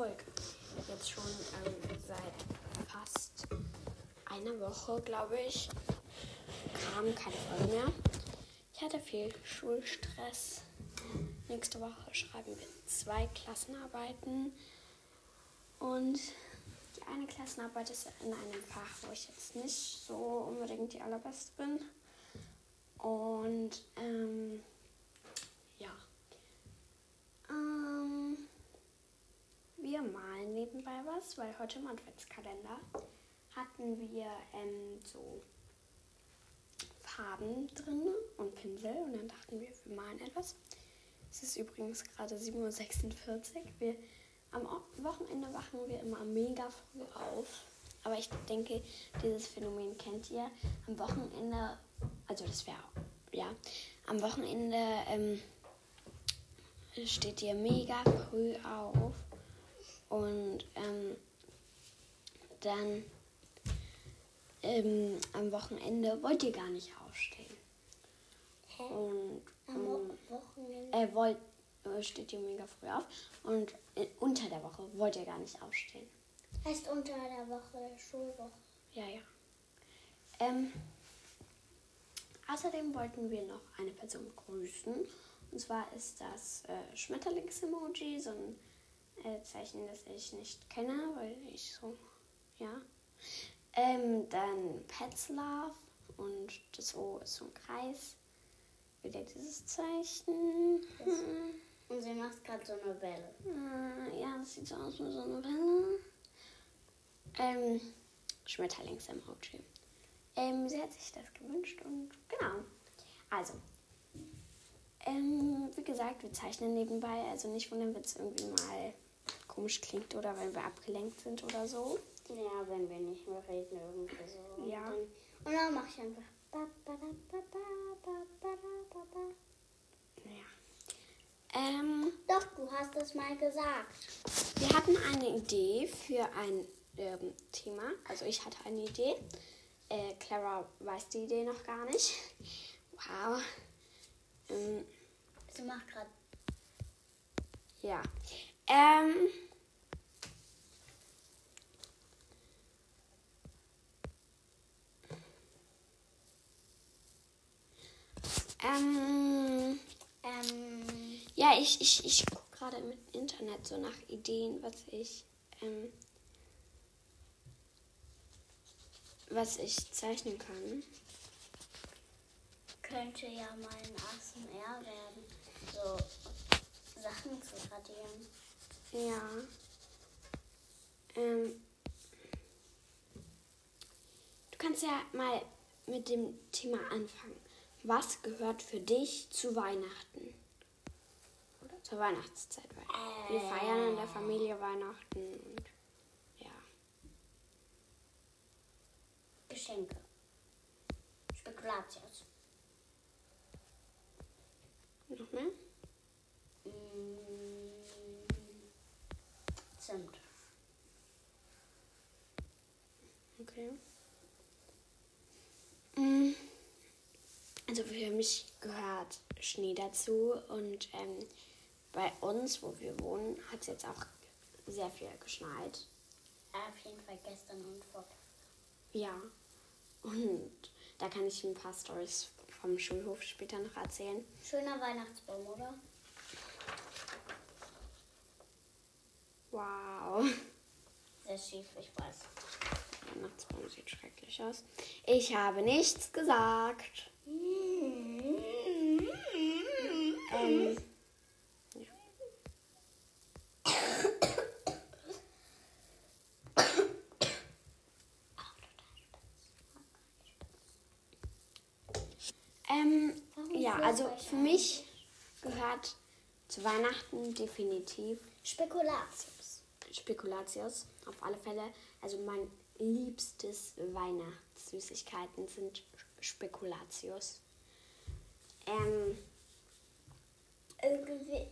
Folge. Jetzt schon ähm, seit fast einer Woche, glaube ich, kam keine Folge mehr. Ich hatte viel Schulstress. Nächste Woche schreiben wir zwei Klassenarbeiten. Und die eine Klassenarbeit ist in einem Fach, wo ich jetzt nicht so unbedingt die allerbeste bin. Und ähm, ja. Ähm, wir malen nebenbei was, weil heute im Adventskalender hatten wir ähm, so Farben drin und Pinsel und dann dachten wir, wir malen etwas. Es ist übrigens gerade 7.46 Uhr. Wir, am Wochenende wachen wir immer mega früh auf. Aber ich denke, dieses Phänomen kennt ihr. Am Wochenende, also das wäre, ja, am Wochenende ähm, steht ihr mega früh auf und ähm, dann ähm, am Wochenende wollt ihr gar nicht aufstehen. Hä? Und Am ähm, Wo- Wochenende. äh, wollt, äh, steht ihr mega früh auf und äh, unter der Woche wollt ihr gar nicht aufstehen. Heißt unter der Woche Schulwoche. Ja, ja. Ähm, außerdem wollten wir noch eine Person grüßen. Und zwar ist das äh, Schmetterlings-Emoji, so ein äh, Zeichen, das ich nicht kenne, weil ich so, ja. Ähm, dann Pets Love und das O ist so ein Kreis. Wieder dieses Zeichen. Und sie macht gerade so eine Welle. Äh, ja, das sieht so aus wie so eine Welle. Ähm, Schmetterlings-Emoji. Ähm, sie hat sich das gewünscht und genau. Also, ähm, wie gesagt, wir zeichnen nebenbei, also nicht wundern, wenn es irgendwie mal komisch klingt oder wenn wir abgelenkt sind oder so. Ja, wenn wir nicht mehr reden, irgendwie so. Ja. Und dann, und dann mache ich einfach. Ja. Ähm, Doch, du hast es mal gesagt. wir hatten eine Idee für ein ähm, Thema. Also ich hatte eine Idee. Äh, Clara weiß die Idee noch gar nicht. Wow. Ähm, Sie macht gerade. Ja. Ähm. Ähm, Ähm, ja, ich, ich, ich gucke gerade im Internet so nach Ideen, was ich, ähm, was ich zeichnen kann. könnte ja mal ein ASMR werden. So Sachen zu radieren. Ja. Ähm, du kannst ja mal mit dem Thema anfangen. Was gehört für dich zu Weihnachten? Oder zur Weihnachtszeit? Weil wir feiern in der Familie Weihnachten und ja. Geschenke. Spekulatius. Also für mich gehört Schnee dazu und ähm, bei uns, wo wir wohnen, hat es jetzt auch sehr viel geschneit. Auf jeden Fall gestern und vor. Ja. Und da kann ich ein paar Stories vom Schulhof später noch erzählen. Schöner Weihnachtsbaum, oder? Wow. Sehr schief, ich weiß. Weihnachtsbaum sieht schrecklich aus. Ich habe nichts gesagt. Ähm, ähm, ja, also für mich gehört zu Weihnachten definitiv Spekulatius. Spekulatius, auf alle Fälle. Also mein liebstes Weihnachtssüßigkeiten sind Spekulatius. Ähm, Irgendwie.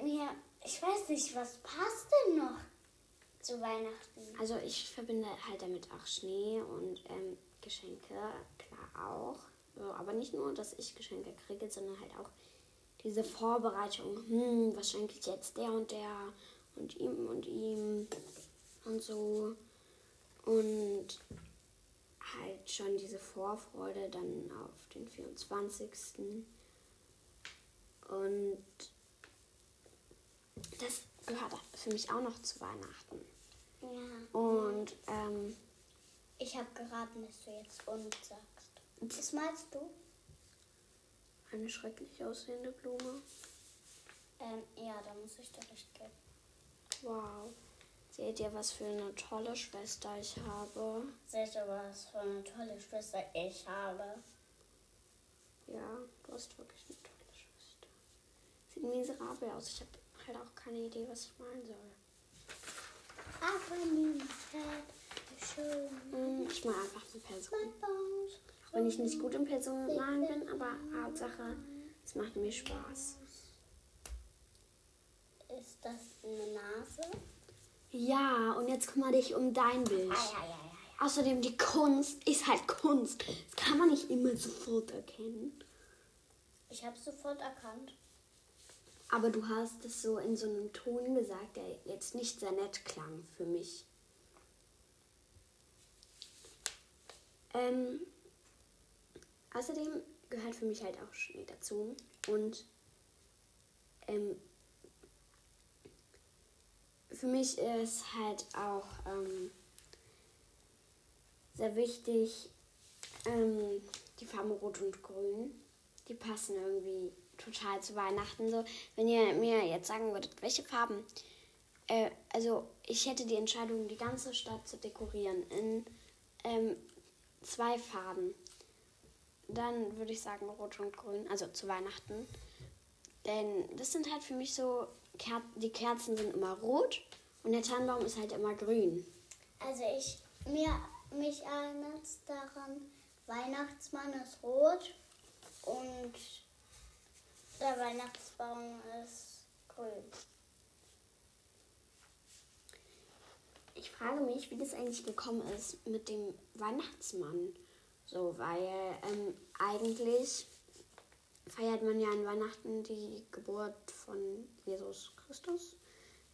Mir, ich weiß nicht, was passt denn noch zu Weihnachten? also ich verbinde halt damit auch Schnee und ähm, Geschenke, klar auch. Aber nicht nur, dass ich Geschenke kriege, sondern halt auch diese Vorbereitung, hm, was schenke ich jetzt der und der und ihm und ihm und so. Und halt schon diese Vorfreude dann auf den 24. Und das gehört für mich auch noch zu Weihnachten. Ja. Und ähm, Ich habe geraten, dass du jetzt und sagst. Was meinst du? eine schrecklich aussehende Blume. Ähm, ja, da muss ich dir recht geben. Wow. Seht ihr, was für eine tolle Schwester ich habe? Seht ihr, was für eine tolle Schwester ich habe? Ja, du hast wirklich eine tolle Schwester. Sieht miserabel aus. Ich habe halt auch keine Idee, was ich malen soll. Schön. Hm, Ich mal einfach eine Person. Auch wenn ich nicht gut in Personen malen bin, aber Hauptsache, es macht mir Spaß. Ist das eine Nase? Ja, und jetzt kümmere dich um dein Bild. Ah, ja, ja, ja. Außerdem, die Kunst ist halt Kunst. Das kann man nicht immer sofort erkennen. Ich habe sofort erkannt. Aber du hast es so in so einem Ton gesagt, der jetzt nicht sehr nett klang für mich. Ähm, außerdem gehört für mich halt auch Schnee dazu. Und ähm, für mich ist halt auch ähm, sehr wichtig ähm, die Farben Rot und Grün. Die passen irgendwie total zu Weihnachten. So, wenn ihr mir jetzt sagen würdet, welche Farben. Äh, also ich hätte die Entscheidung, die ganze Stadt zu dekorieren in ähm, zwei Farben. Dann würde ich sagen Rot und Grün, also zu Weihnachten. Denn das sind halt für mich so, Ker die Kerzen sind immer rot und der Tannenbaum ist halt immer grün. Also ich, mir, mich erinnert daran, Weihnachtsmann ist rot und der Weihnachtsbaum ist grün. Ich frage mich, wie das eigentlich gekommen ist mit dem Weihnachtsmann. So, weil ähm, eigentlich feiert man ja an Weihnachten die Geburt von Jesus Christus.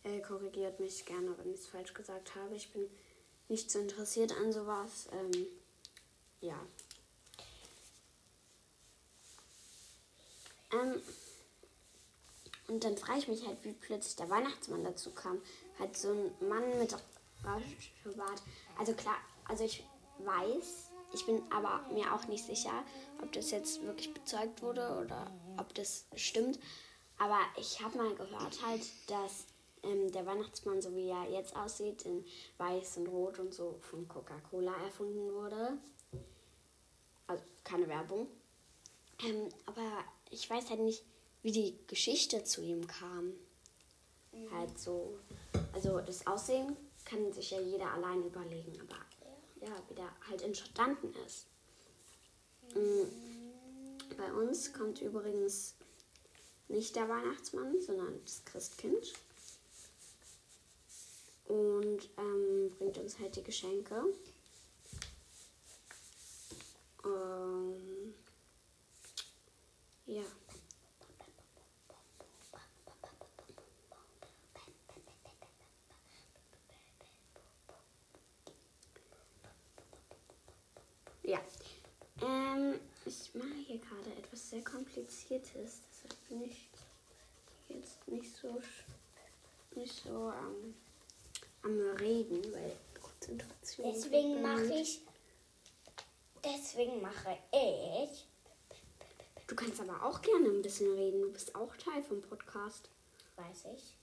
Äh, korrigiert mich gerne, wenn ich es falsch gesagt habe. Ich bin nicht so interessiert an sowas. Ähm, ja. Ähm, und dann frage ich mich halt, wie plötzlich der Weihnachtsmann dazu kam. Halt so ein Mann mit Rauschbart. Also klar, also ich weiß, ich bin aber mir auch nicht sicher, ob das jetzt wirklich bezeugt wurde oder ob das stimmt. Aber ich habe mal gehört halt, dass ähm, der Weihnachtsmann, so wie er jetzt aussieht, in weiß und rot und so von Coca-Cola erfunden wurde. Also keine Werbung. Ähm, aber ich weiß halt nicht, wie die Geschichte zu ihm kam. Halt so. Also das Aussehen kann sich ja jeder allein überlegen, aber ja, wie der halt entstanden ist. Mm, Bei uns kommt übrigens nicht der Weihnachtsmann, sondern das Christkind. Und ähm, bringt uns halt die Geschenke. Ähm, ja. Ja. Ähm, ich mache hier gerade etwas sehr Kompliziertes. Deshalb bin ich jetzt nicht so, nicht so ähm, am Reden, weil Konzentration. Deswegen mache ich, deswegen mache ich, Du kannst aber auch gerne ein bisschen reden. Du bist auch Teil vom Podcast. weiß ich.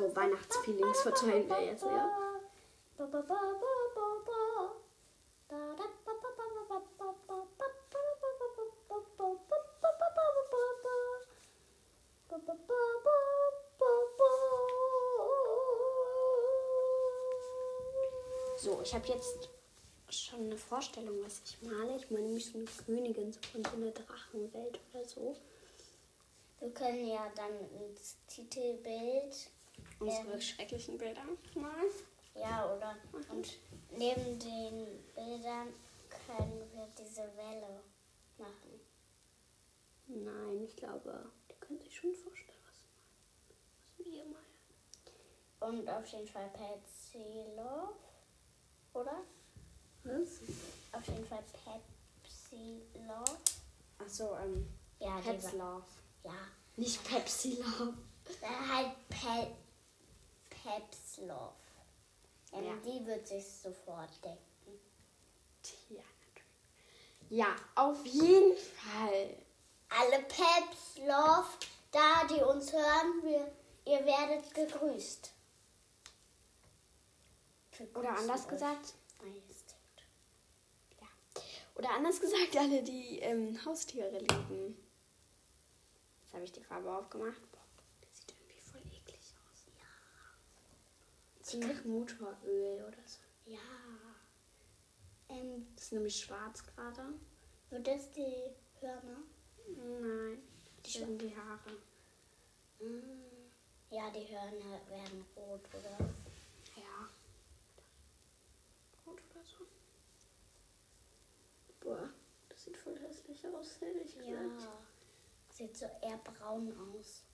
So, Weihnachtsfeelings verteilen wir jetzt, ja? So, ich habe jetzt schon eine Vorstellung, was ich male. Ich meine nämlich so eine Königin so von so einer Drachenwelt oder so. Wir können ja dann ins Titelbild, Unsere Ähm. schrecklichen Bilder malen. ja, oder und neben den Bildern können wir diese Welle machen. Nein, ich glaube, die können sich schon vorstellen, was, was wir meinen. Und auf jeden Fall Pepsi Love, oder? Was? Auf jeden Fall Pepsi Love. Achso, ähm, Ja, Pets Love. Ja. Nicht Pepsi Love. Äh, halt Pe Peps Love. Ähm, Ja. Die wird sich sofort denken. Ja, natürlich. Ja, auf jeden Fall. Alle Peps Love, da die uns hören, wir, ihr werdet gegrüßt. Wir Oder anders euch, gesagt, Majestät. ja. Oder anders gesagt, alle, die ähm, Haustiere lieben. Jetzt habe ich die Farbe aufgemacht. Boah, das sieht irgendwie voll eklig aus. So nach Motoröl oder so. Ja. Ähm, Das ist nämlich schwarz gerade. wird das die Hörner? Nein, die sind die Haare. Mm. Ja, die Hörner werden rot, oder? Ja. Rot oder so. Boah, das sieht voll hässlich aus, ehrlich gesagt. Ja. Sieht so eher braun aus.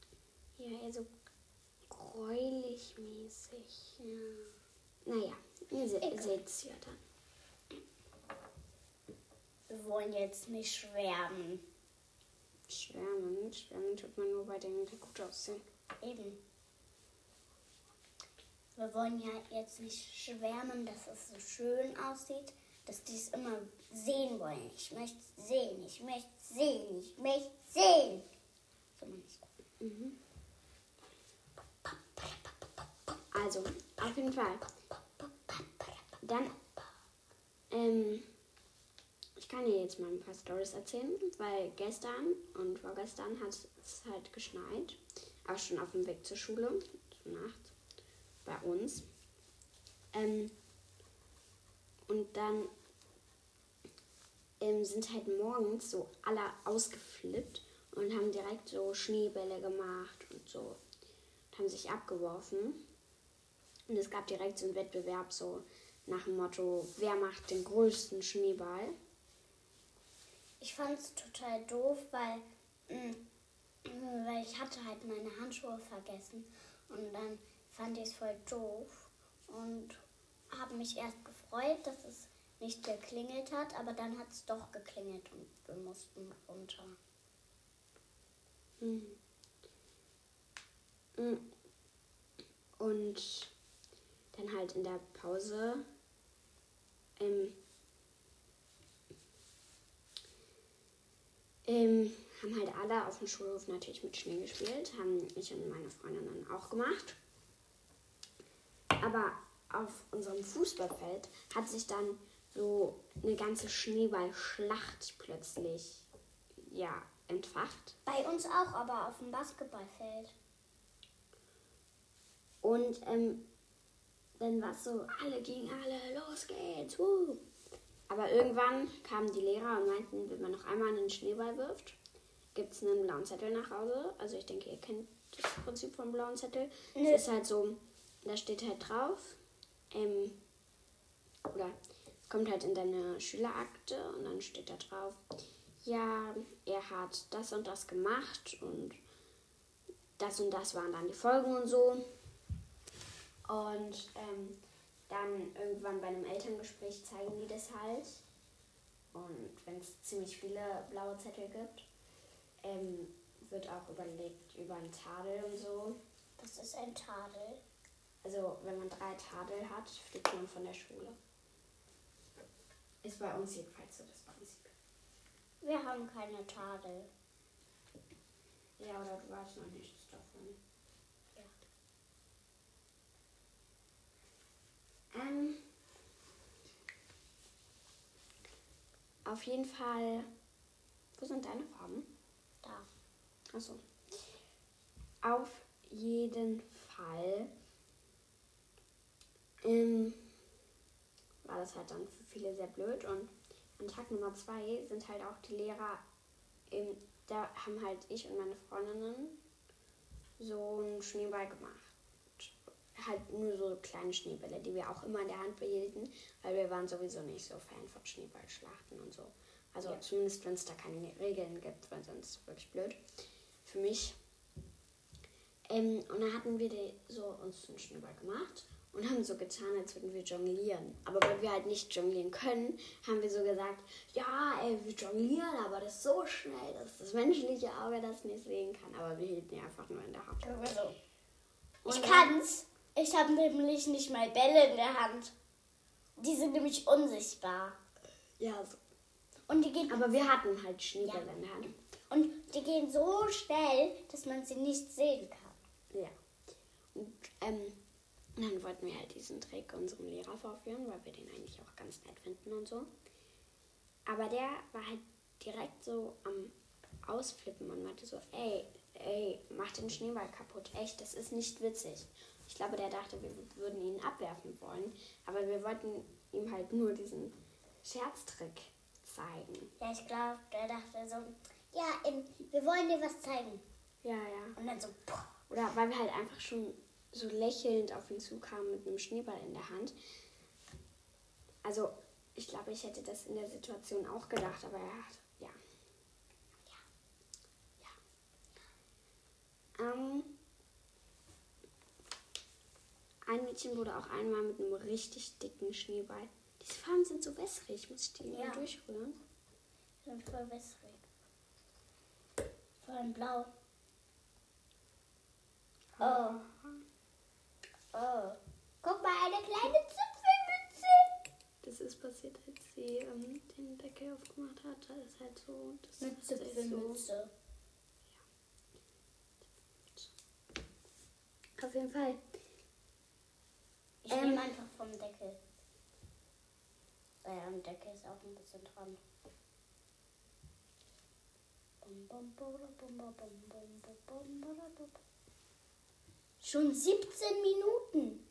Ja, eher so gräulich mäßig. Ja. Naja, ihr se Egal. seht es ja dann. Wir wollen jetzt nicht schwärmen. Schwärmen. Schwärmen tut man nur bei denen, die gut aussehen. Eben. Wir wollen ja jetzt nicht schwärmen, dass es so schön aussieht, dass die es immer sehen wollen. Ich möchte sehen, ich möchte sehen, ich möchte sehen. So meine ich. Mhm. Also, auf jeden Fall. Dann, ähm, ich kann dir jetzt mal ein paar Stories erzählen, weil gestern und vorgestern hat es halt geschneit, auch schon auf dem Weg zur Schule, zur Nacht, bei uns. Ähm, und dann ähm, sind halt morgens so alle ausgeflippt und haben direkt so Schneebälle gemacht und so. Und haben sich abgeworfen. Und es gab direkt so einen Wettbewerb, so nach dem Motto, wer macht den größten Schneeball? Ich fand es total doof, weil, mm, weil ich hatte halt meine Handschuhe vergessen. Und dann fand ich es voll doof und habe mich erst gefreut, dass es nicht geklingelt hat, aber dann hat es doch geklingelt und wir mussten runter. Mhm. Mhm. Und dann halt in der Pause ähm, ähm, haben halt alle auf dem Schulhof natürlich mit Schnee gespielt, haben ich und meine Freundin dann auch gemacht. Aber auf unserem Fußballfeld hat sich dann so eine ganze Schneeballschlacht plötzlich ja entfacht. Bei uns auch, aber auf dem Basketballfeld. Und ähm, dann war es so, alle gegen alle, los geht's. Woo. Aber irgendwann kamen die Lehrer und meinten, wenn man noch einmal einen Schneeball wirft, gibt es einen blauen Zettel nach Hause. Also ich denke, ihr kennt das Prinzip vom blauen Zettel. Es ist halt so, da steht halt drauf, ähm, oder es kommt halt in deine Schülerakte und dann steht da drauf, ja, er hat das und das gemacht und das und das waren dann die Folgen und so. Und ähm, dann irgendwann bei einem Elterngespräch zeigen die das halt. Und wenn es ziemlich viele blaue Zettel gibt, ähm, wird auch überlegt über einen Tadel und so. Das ist ein Tadel. Also wenn man drei Tadel hat, fliegt man von der Schule. Ist bei uns jedenfalls so das Prinzip. Wir haben keine Tadel. Ja, oder du weißt noch nichts davon. Ähm, auf jeden Fall. Wo sind deine Farben? Da. Achso. Auf jeden Fall ähm, war das halt dann für viele sehr blöd. Und an Tag Nummer zwei sind halt auch die Lehrer, ähm, da haben halt ich und meine Freundinnen so einen Schneeball gemacht. Halt nur so kleine Schneebälle, die wir auch immer in der Hand behielten, weil wir waren sowieso nicht so Fan von Schneeballschlachten und so. Also Ja. zumindest wenn es da keine Regeln gibt, weil sonst ist es wirklich blöd. Für mich. Ähm, und dann hatten wir so uns einen Schneeball gemacht und haben so getan, als würden wir jonglieren. Aber weil wir halt nicht jonglieren können, haben wir so gesagt, ja, ey, wir jonglieren, aber das ist so schnell, dass das menschliche Auge das nicht sehen kann. Aber wir hielten die einfach nur in der Hand. Ich Und kann's. Ich habe nämlich nicht mal Bälle in der Hand. Die sind nämlich unsichtbar. Ja, so. Und die gehen aber wir hatten halt Schneebälle in der Hand. und die gehen so schnell, dass man sie nicht sehen kann. Ja. Und ähm, dann wollten wir halt diesen Trick unserem Lehrer vorführen, weil wir den eigentlich auch ganz nett finden und so. Aber der war halt direkt so am Ausflippen und meinte so, ey, ey, mach den Schneeball kaputt. Echt, das ist nicht witzig. Ich glaube, der dachte, wir würden ihn abwerfen wollen. Aber wir wollten ihm halt nur diesen Scherztrick zeigen. Ja, ich glaube, der dachte so, ja, wir wollen dir was zeigen. Ja, ja. Und dann so, puh. Oder weil wir halt einfach schon so lächelnd auf ihn zukamen mit einem Schneeball in der Hand. Also, ich glaube, ich hätte das in der Situation auch gedacht, aber er hat, ja. Ja. Ja. Ähm, ein Mädchen wurde auch einmal mit einem richtig dicken Schneeball. Diese Farben sind so wässrig, muss ich die Ja. durchrühren? sind voll wässrig. Vor allem blau. Oh. Oh. Guck mal, eine kleine Zipfelmütze. Das ist passiert, als sie ähm, den Deckel aufgemacht hat. Da ist halt so. Das Mit ist so, Zipfelmütze. Auf jeden Fall. Ich ähm, nehme einfach vom Deckel. Naja, am Deckel ist auch ein bisschen dran. Schon 17 Minuten.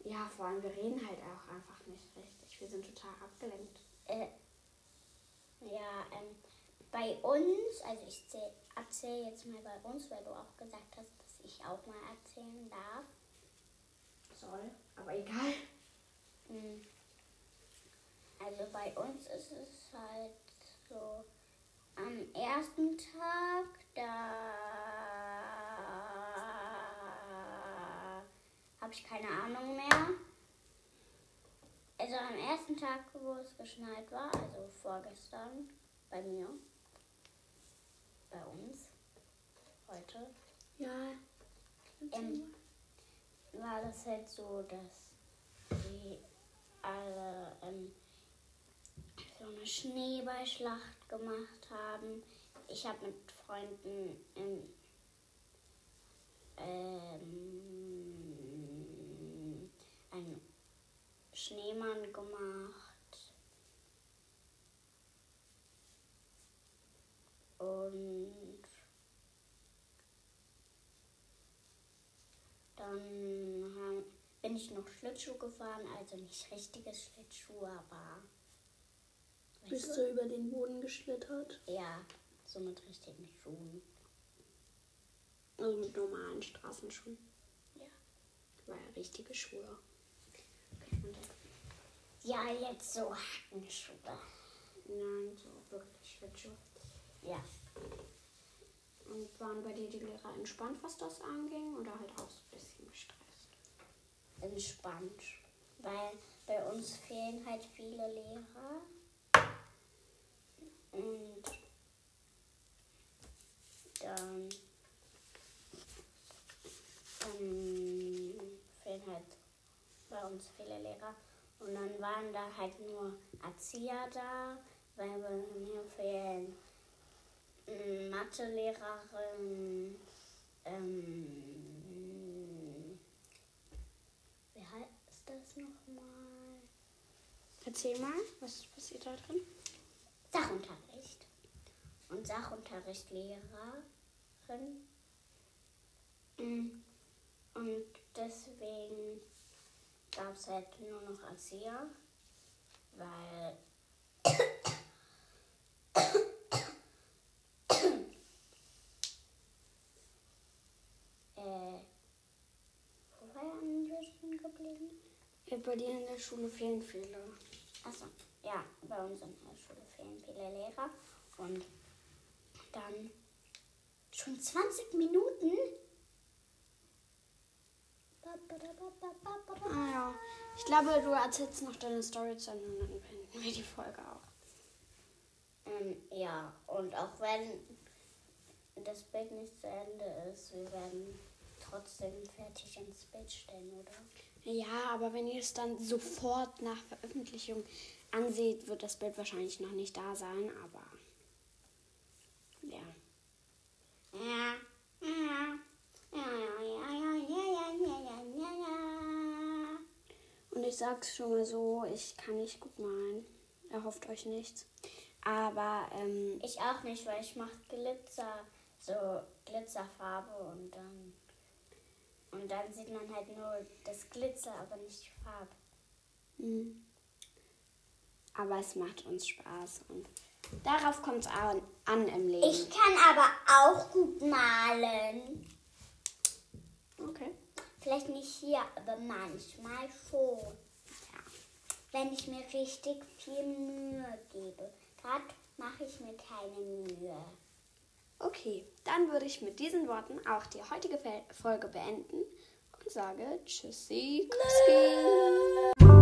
Ja, vor allem, wir reden halt auch einfach nicht richtig. Wir sind total abgelenkt. Äh, ja, ähm, bei uns, also ich erzähle jetzt mal bei uns, weil du auch gesagt hast, dass ich auch mal erzählen darf. Soll, aber egal. Hm. Also bei uns ist es halt so, am ersten Tag, da habe ich keine Ahnung mehr. Also am ersten Tag, wo es geschneit war, also vorgestern, bei mir, bei uns, heute, Ja. ähm, war das halt so, dass die alle ähm, so eine Schneeballschlacht gemacht haben. Ich habe mit Freunden ähm, ähm, einen Schneemann gemacht. Und dann haben, bin ich noch Schlittschuh gefahren, also nicht richtiges Schlittschuh, aber Bist du über den Boden geschlittert? ja, so mit richtigen Schuhen. Also mit normalen Straßenschuhen. Ja. War ja richtige Schuhe. Ja, jetzt so Hackenschuhe. nein, so wirklich Schlittschuhe. Ja. Und waren bei dir die Lehrer entspannt, was das anging? Oder halt auch so ein bisschen gestresst? Entspannt. Weil bei uns fehlen halt viele Lehrer. Und dann, dann fehlen halt bei uns viele Lehrer. Und dann waren da halt nur Erzieher da, weil bei mir fehlen ähm, Mathelehrerin, ähm, wie das nochmal? Erzähl mal, was passiert da drin? Sachunterricht. Und Sachunterrichtlehrerin. Mm, Und deswegen gab es halt nur noch Erzieher, weil äh, wo waren bei dir in der Schule fehlen viele. Also, ja, bei uns in der Schule fehlen viele Lehrer. Und dann schon 20 Minuten? Ah ja. Ich glaube, du erzählst noch deine Story zu Ende und dann beenden wir die Folge auch. Ähm, ja, und auch wenn das Bild nicht zu Ende ist, wir werden trotzdem fertig ins Bild stellen, oder? Ja, aber wenn ihr es dann sofort nach Veröffentlichung anseht, wird das Bild wahrscheinlich noch nicht da sein, aber ja. Ja. Ja. Ja, ja, ja, ja, ja, ja, ja, ja. Und ich sag's schon mal so, ich kann nicht gut malen. Erhofft euch nichts. Aber ähm, ich auch nicht, weil ich mache Glitzer, so Glitzerfarbe und dann und dann sieht man halt nur das Glitzer, aber nicht die Farbe. mh. aber es macht uns Spaß und darauf kommt es an, an im Leben. Ich kann aber auch gut malen. okay. Vielleicht nicht hier, aber manchmal schon. Ja. Wenn ich mir richtig viel Mühe gebe. Gerade mache ich mir keine Mühe. Okay, dann würde ich mit diesen Worten auch die heutige Folge beenden und sage Tschüssi, Kuski.